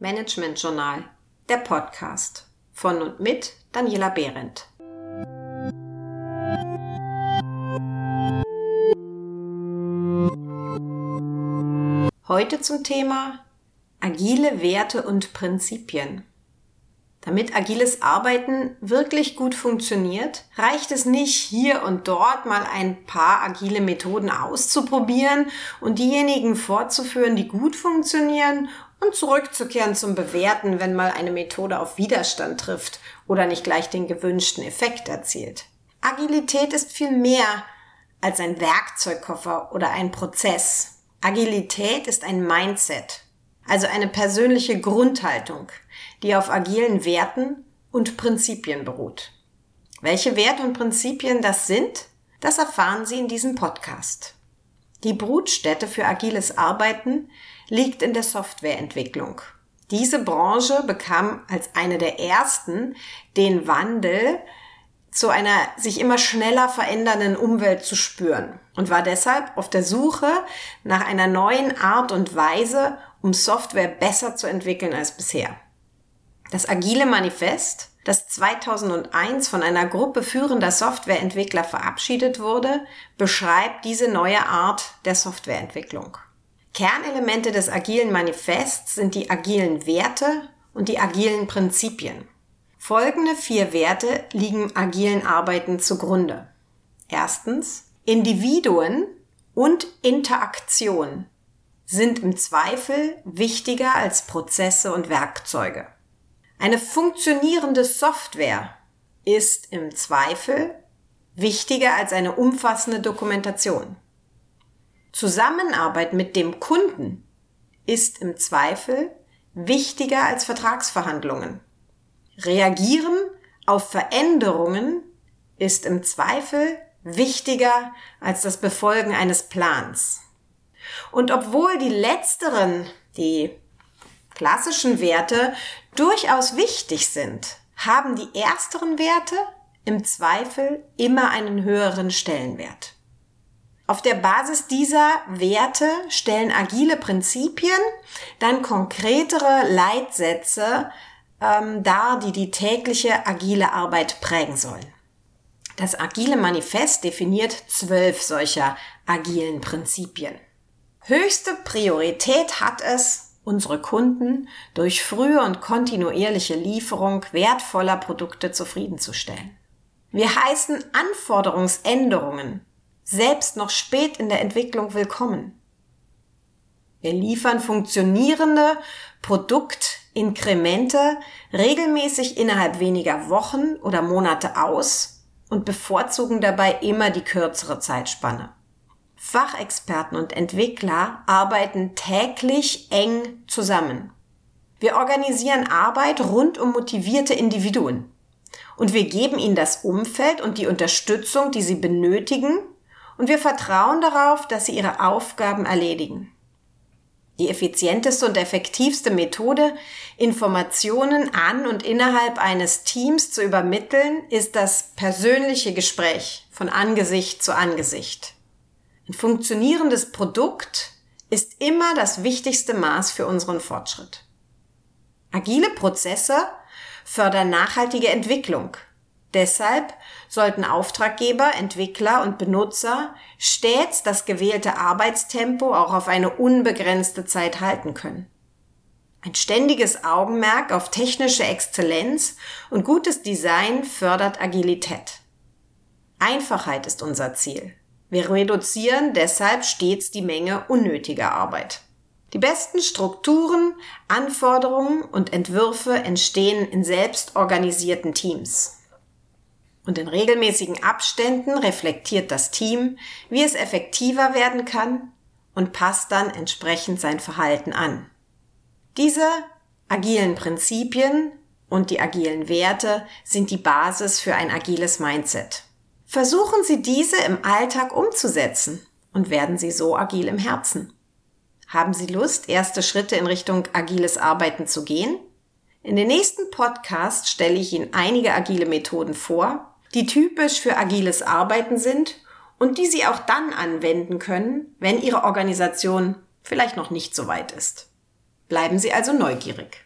Management Journal, der Podcast von und mit Daniela Behrendt. Heute zum Thema agile Werte und Prinzipien. Damit agiles Arbeiten wirklich gut funktioniert, reicht es nicht, hier und dort mal ein paar agile Methoden auszuprobieren und diejenigen fortzuführen, die gut funktionieren und zurückzukehren zum Bewerten, wenn mal eine Methode auf Widerstand trifft oder nicht gleich den gewünschten Effekt erzielt. Agilität ist viel mehr als ein Werkzeugkoffer oder ein Prozess. Agilität ist ein Mindset, also eine persönliche Grundhaltung, die auf agilen Werten und Prinzipien beruht. Welche Werte und Prinzipien das sind, das erfahren Sie in diesem Podcast. Die Brutstätte für agiles Arbeiten liegt in der Softwareentwicklung. Diese Branche bekam als eine der ersten den Wandel zu einer sich immer schneller verändernden Umwelt zu spüren und war deshalb auf der Suche nach einer neuen Art und Weise, um Software besser zu entwickeln als bisher. Das Agile Manifest, das 2001 von einer Gruppe führender Softwareentwickler verabschiedet wurde, beschreibt diese neue Art der Softwareentwicklung. Kernelemente des agilen Manifests sind die agilen Werte und die agilen Prinzipien. Folgende vier Werte liegen agilen Arbeiten zugrunde. Erstens, Individuen und Interaktion sind im Zweifel wichtiger als Prozesse und Werkzeuge. Eine funktionierende Software ist im Zweifel wichtiger als eine umfassende Dokumentation. Zusammenarbeit mit dem Kunden ist im Zweifel wichtiger als Vertragsverhandlungen. Reagieren auf Veränderungen ist im Zweifel wichtiger als das Befolgen eines Plans. Und obwohl die letzteren, die klassischen Werte durchaus wichtig sind, haben die ersteren Werte im Zweifel immer einen höheren Stellenwert. Auf der Basis dieser Werte stellen agile Prinzipien dann konkretere Leitsätze ähm, dar, die die tägliche agile Arbeit prägen sollen. Das agile Manifest definiert zwölf solcher agilen Prinzipien. Höchste Priorität hat es, unsere Kunden durch frühe und kontinuierliche Lieferung wertvoller Produkte zufriedenzustellen. Wir heißen Anforderungsänderungen selbst noch spät in der Entwicklung willkommen. Wir liefern funktionierende Produktinkremente regelmäßig innerhalb weniger Wochen oder Monate aus und bevorzugen dabei immer die kürzere Zeitspanne. Fachexperten und Entwickler arbeiten täglich eng zusammen. Wir organisieren Arbeit rund um motivierte Individuen. Und wir geben ihnen das Umfeld und die Unterstützung, die sie benötigen. Und wir vertrauen darauf, dass sie ihre Aufgaben erledigen. Die effizienteste und effektivste Methode, Informationen an und innerhalb eines Teams zu übermitteln, ist das persönliche Gespräch von Angesicht zu Angesicht. Ein funktionierendes Produkt ist immer das wichtigste Maß für unseren Fortschritt. Agile Prozesse fördern nachhaltige Entwicklung. Deshalb sollten Auftraggeber, Entwickler und Benutzer stets das gewählte Arbeitstempo auch auf eine unbegrenzte Zeit halten können. Ein ständiges Augenmerk auf technische Exzellenz und gutes Design fördert Agilität. Einfachheit ist unser Ziel. Wir reduzieren deshalb stets die Menge unnötiger Arbeit. Die besten Strukturen, Anforderungen und Entwürfe entstehen in selbstorganisierten Teams. Und in regelmäßigen Abständen reflektiert das Team, wie es effektiver werden kann und passt dann entsprechend sein Verhalten an. Diese agilen Prinzipien und die agilen Werte sind die Basis für ein agiles Mindset. Versuchen Sie diese im Alltag umzusetzen und werden Sie so agil im Herzen. Haben Sie Lust, erste Schritte in Richtung agiles Arbeiten zu gehen? In den nächsten Podcast stelle ich Ihnen einige agile Methoden vor, die typisch für agiles Arbeiten sind und die Sie auch dann anwenden können, wenn Ihre Organisation vielleicht noch nicht so weit ist. Bleiben Sie also neugierig.